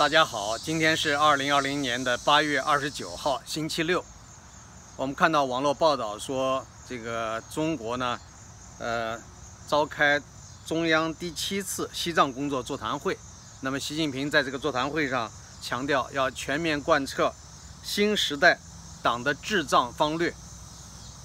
大家好，今天是二零二零年的八月二十九号，星期六。我们看到网络报道说，这个中国呢，呃，召开中央第七次西藏工作座谈会。那么，习近平在这个座谈会上强调，要全面贯彻新时代党的治藏方略。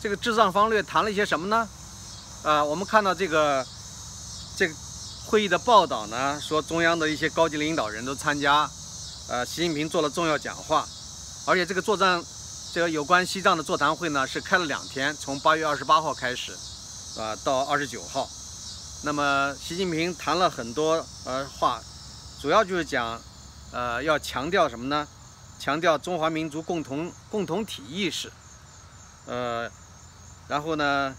这个治藏方略谈了一些什么呢？啊，我们看到这个这个。会议的报道呢，说中央的一些高级领导人都参加，呃，习近平做了重要讲话，而且这个作战，这个有关西藏的座谈会呢是开了两天，从八月二十八号开始，啊，到二十九号。那么习近平谈了很多呃话，主要就是讲，呃，要强调什么呢？强调中华民族共同共同体意识，呃，然后呢，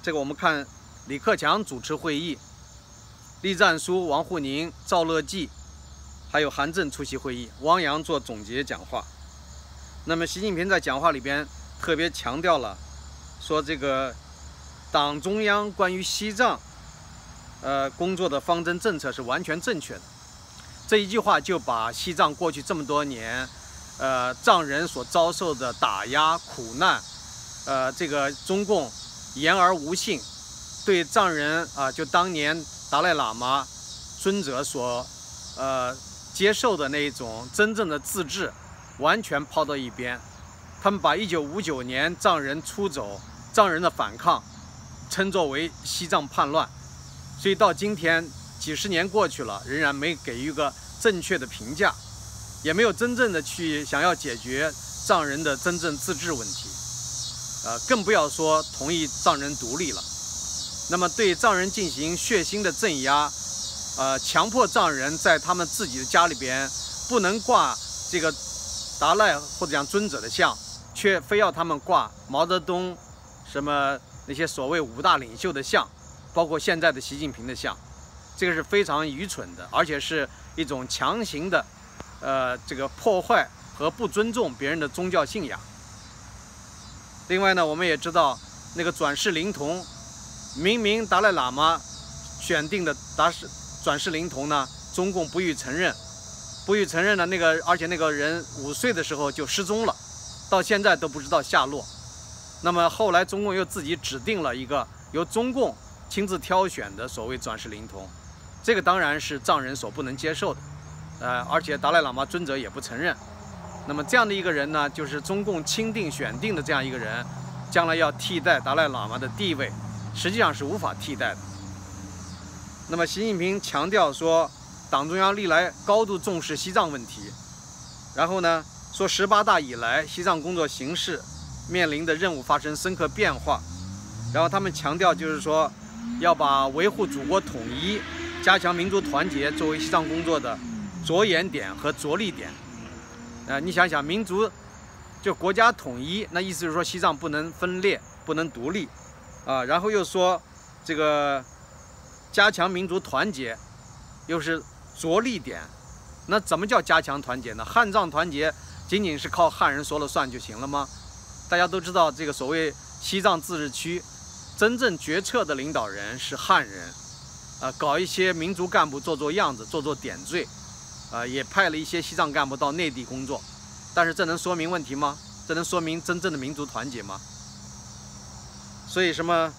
这个我们看李克强主持会议。栗战书、王沪宁、赵乐际，还有韩正出席会议，汪洋做总结讲话。那么，习近平在讲话里边特别强调了，说这个党中央关于西藏呃工作的方针政策是完全正确的。这一句话就把西藏过去这么多年呃藏人所遭受的打压苦难，呃这个中共言而无信，对藏人啊就当年。达赖喇嘛尊者所呃接受的那一种真正的自治，完全抛到一边。他们把1959年藏人出走、藏人的反抗称作为西藏叛乱，所以到今天几十年过去了，仍然没给予一个正确的评价，也没有真正的去想要解决藏人的真正自治问题，呃，更不要说同意藏人独立了。那么对藏人进行血腥的镇压，呃，强迫藏人在他们自己的家里边不能挂这个达赖或者讲尊者的像，却非要他们挂毛泽东、什么那些所谓五大领袖的像，包括现在的习近平的像，这个是非常愚蠢的，而且是一种强行的，呃，这个破坏和不尊重别人的宗教信仰。另外呢，我们也知道那个转世灵童。明明达赖喇嘛选定的达世转世灵童呢，中共不予承认，不予承认的那个，而且那个人五岁的时候就失踪了，到现在都不知道下落。那么后来中共又自己指定了一个由中共亲自挑选的所谓转世灵童，这个当然是藏人所不能接受的，呃，而且达赖喇嘛尊者也不承认。那么这样的一个人呢，就是中共钦定选定的这样一个人，将来要替代达赖喇嘛的地位。实际上是无法替代的。那么，习近平强调说，党中央历来高度重视西藏问题。然后呢，说十八大以来，西藏工作形势面临的任务发生深刻变化。然后他们强调，就是说，要把维护祖国统一、加强民族团结作为西藏工作的着眼点和着力点。呃，你想想，民族就国家统一，那意思就是说，西藏不能分裂，不能独立。啊，然后又说，这个加强民族团结，又是着力点。那怎么叫加强团结呢？汉藏团结仅仅是靠汉人说了算就行了吗？大家都知道，这个所谓西藏自治区，真正决策的领导人是汉人。啊，搞一些民族干部做做样子，做做点缀。啊，也派了一些西藏干部到内地工作。但是这能说明问题吗？这能说明真正的民族团结吗？所以什么，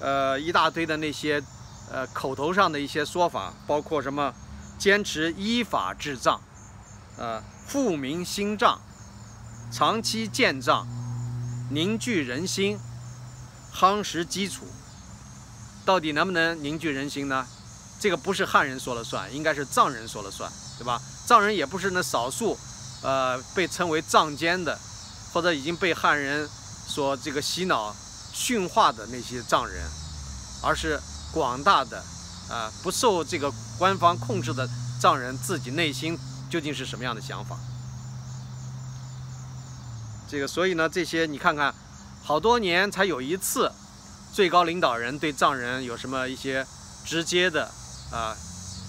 呃，一大堆的那些，呃，口头上的一些说法，包括什么，坚持依法治藏，呃，富民兴藏，长期建藏，凝聚人心，夯实基础，到底能不能凝聚人心呢？这个不是汉人说了算，应该是藏人说了算，对吧？藏人也不是那少数，呃，被称为藏奸的，或者已经被汉人所这个洗脑。驯化的那些藏人，而是广大的，啊，不受这个官方控制的藏人自己内心究竟是什么样的想法？这个，所以呢，这些你看看，好多年才有一次，最高领导人对藏人有什么一些直接的，啊，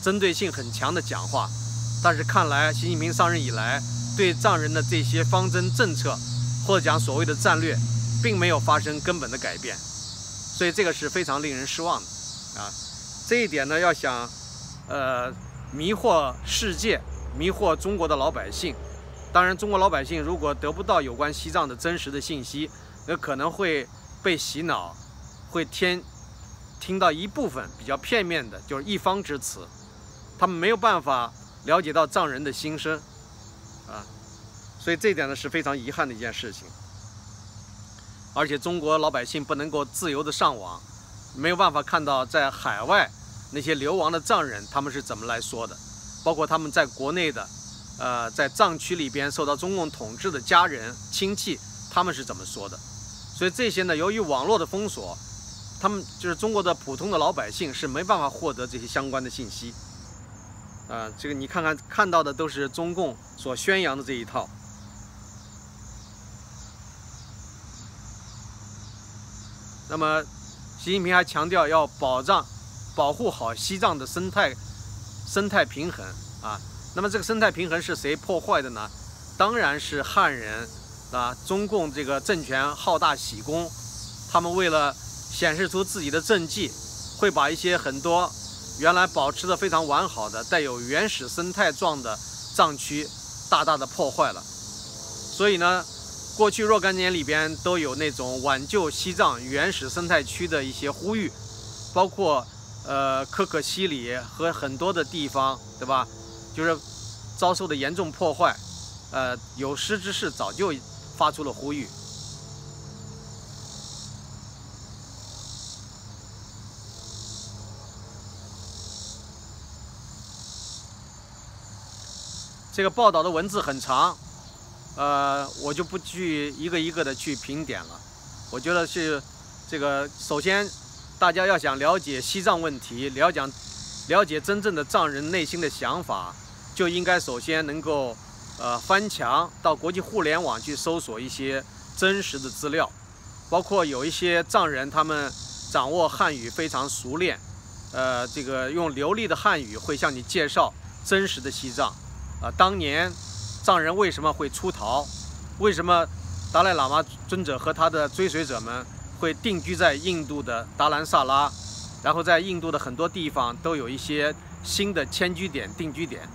针对性很强的讲话。但是看来，习近平上任以来，对藏人的这些方针政策，或者讲所谓的战略。并没有发生根本的改变，所以这个是非常令人失望的啊！这一点呢，要想呃迷惑世界迷惑中国的老百姓。当然，中国老百姓如果得不到有关西藏的真实的信息，那可能会被洗脑，会听听到一部分比较片面的，就是一方之词，他们没有办法了解到藏人的心声，啊，所以这一点呢是非常遗憾的一件事情。而且中国老百姓不能够自由的上网，没有办法看到在海外那些流亡的藏人他们是怎么来说的，包括他们在国内的。呃，在藏区里边受到中共统治的家人亲戚，他们是怎么说的？所以这些呢，由于网络的封锁，他们就是中国的普通的老百姓是没办法获得这些相关的信息。啊，这个你看看看到的都是中共所宣扬的这一套。那么，习近平还强调要保障、保护好西藏的生态生态平衡啊。那么这个生态平衡是谁破坏的呢？当然是汉人啊！中共这个政权好大喜功，他们为了显示出自己的政绩，会把一些很多原来保持的非常完好的、带有原始生态状的藏区，大大的破坏了。所以呢，过去若干年里边都有那种挽救西藏原始生态区的一些呼吁，包括呃可可西里和很多的地方，对吧？就是遭受的严重破坏，呃，有识之士早就发出了呼吁。这个报道的文字很长，呃，我就不去一个一个的去评点了。我觉得是这个，首先大家要想了解西藏问题，了解了解真正的藏人内心的想法。就应该首先能够，呃，翻墙到国际互联网去搜索一些真实的资料，包括有一些藏人他们掌握汉语非常熟练，呃，这个用流利的汉语会向你介绍真实的西藏，啊，当年藏人为什么会出逃，为什么达赖喇嘛尊者和他的追随者们会定居在印度的达兰萨拉，然后在印度的很多地方都有一些新的迁居点、定居点。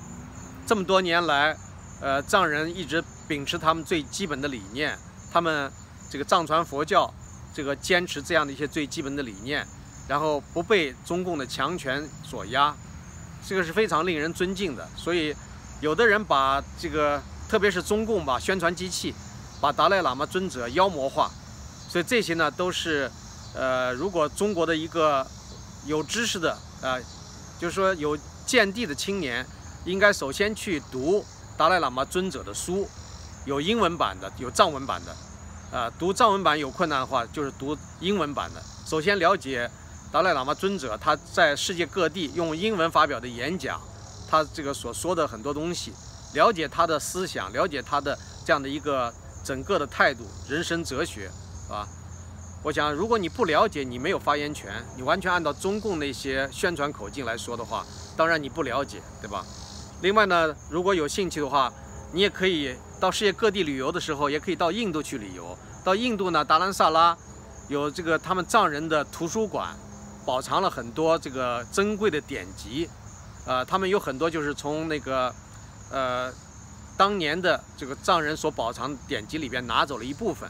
这么多年来，呃，藏人一直秉持他们最基本的理念，他们这个藏传佛教，这个坚持这样的一些最基本的理念，然后不被中共的强权所压，这个是非常令人尊敬的。所以，有的人把这个，特别是中共吧，宣传机器，把达赖喇嘛尊者妖魔化，所以这些呢，都是，呃，如果中国的一个有知识的，呃，就是说有见地的青年。应该首先去读达赖喇嘛尊者的书，有英文版的，有藏文版的，啊，读藏文版有困难的话，就是读英文版的。首先了解达赖喇嘛尊者他在世界各地用英文发表的演讲，他这个所说的很多东西，了解他的思想，了解他的这样的一个整个的态度、人生哲学，啊，我想如果你不了解，你没有发言权，你完全按照中共那些宣传口径来说的话，当然你不了解，对吧？另外呢，如果有兴趣的话，你也可以到世界各地旅游的时候，也可以到印度去旅游。到印度呢，达兰萨拉有这个他们藏人的图书馆，保藏了很多这个珍贵的典籍。呃，他们有很多就是从那个呃当年的这个藏人所保藏典籍里边拿走了一部分。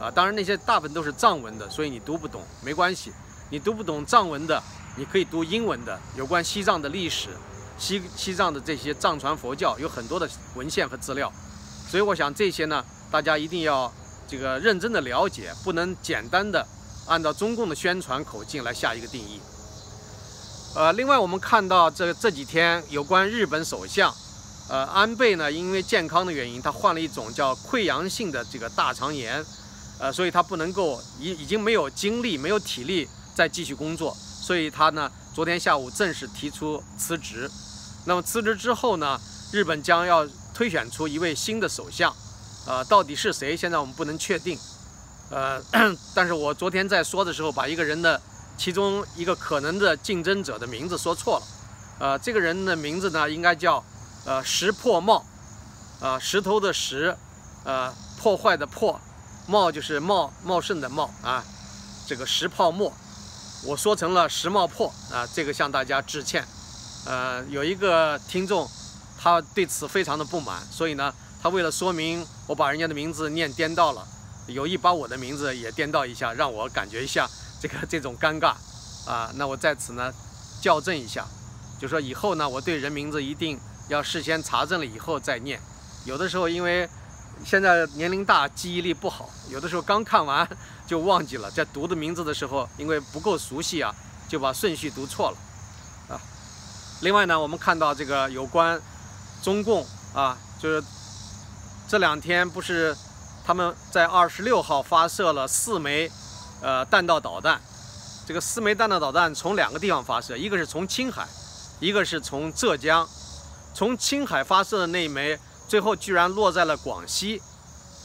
啊，当然那些大部分都是藏文的，所以你读不懂没关系。你读不懂藏文的，你可以读英文的，有关西藏的历史。西西藏的这些藏传佛教有很多的文献和资料，所以我想这些呢，大家一定要这个认真的了解，不能简单的按照中共的宣传口径来下一个定义。呃，另外我们看到这这几天有关日本首相，呃，安倍呢，因为健康的原因，他患了一种叫溃疡性的这个大肠炎，呃，所以他不能够已已经没有精力、没有体力再继续工作，所以他呢，昨天下午正式提出辞职。那么辞职之后呢？日本将要推选出一位新的首相，呃，到底是谁？现在我们不能确定。呃，但是我昨天在说的时候，把一个人的其中一个可能的竞争者的名字说错了。呃，这个人的名字呢，应该叫呃石破茂，啊，石头的石，呃，破坏的破，茂就是茂茂盛的茂啊，这个石泡沫，我说成了石茂破啊，这个向大家致歉。呃，有一个听众，他对此非常的不满，所以呢，他为了说明我把人家的名字念颠倒了，有意把我的名字也颠倒一下，让我感觉一下 这个这种尴尬啊。那我在此呢校正一下，就说以后呢，我对人名字一定要事先查证了以后再念。有的时候因为现在年龄大，记忆力不好，有的时候刚看完就忘记了，在读的名字的时候，因为不够熟悉啊，就把顺序读错了啊。另外呢，我们看到这个有关中共啊，就是这两天不是他们在二十六号发射了四枚呃弹道导弹，这个四枚弹道导弹从两个地方发射，一个是从青海，一个是从浙江，从青海发射的那一枚。最后居然落在了广西，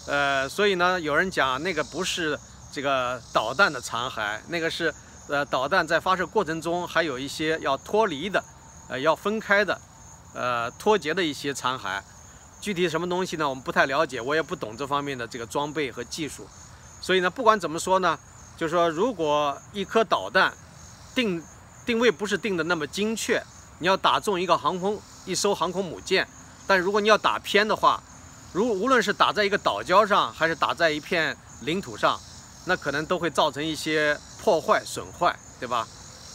呃，所以呢，有人讲那个不是这个导弹的残骸，那个是呃导弹在发射过程中还有一些要脱离的，呃要分开的，呃脱节的一些残骸。具体什么东西呢？我们不太了解，我也不懂这方面的这个装备和技术。所以呢，不管怎么说呢，就是说如果一颗导弹定定位不是定的那么精确，你要打中一个航空一艘航空母舰。但如果你要打偏的话，如无论是打在一个岛礁上，还是打在一片领土上，那可能都会造成一些破坏损坏，对吧？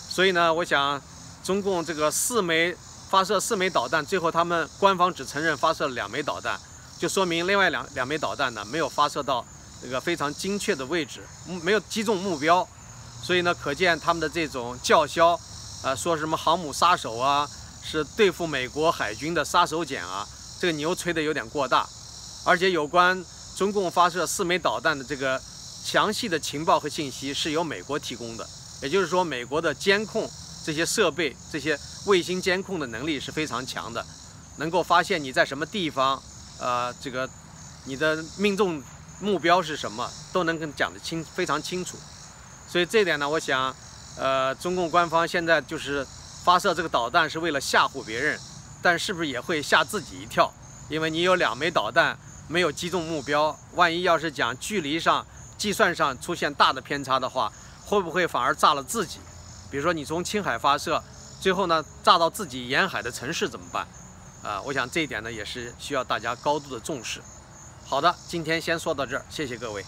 所以呢，我想，中共这个四枚发射四枚导弹，最后他们官方只承认发射了两枚导弹，就说明另外两两枚导弹呢没有发射到这个非常精确的位置，没有击中目标。所以呢，可见他们的这种叫嚣，啊，说什么航母杀手啊。是对付美国海军的杀手锏啊！这个牛吹的有点过大，而且有关中共发射四枚导弹的这个详细的情报和信息是由美国提供的，也就是说，美国的监控这些设备、这些卫星监控的能力是非常强的，能够发现你在什么地方，呃，这个你的命中目标是什么，都能跟讲得清非常清楚。所以这一点呢，我想，呃，中共官方现在就是。发射这个导弹是为了吓唬别人，但是不是也会吓自己一跳？因为你有两枚导弹没有击中目标，万一要是讲距离上、计算上出现大的偏差的话，会不会反而炸了自己？比如说你从青海发射，最后呢炸到自己沿海的城市怎么办？啊，我想这一点呢也是需要大家高度的重视。好的，今天先说到这儿，谢谢各位。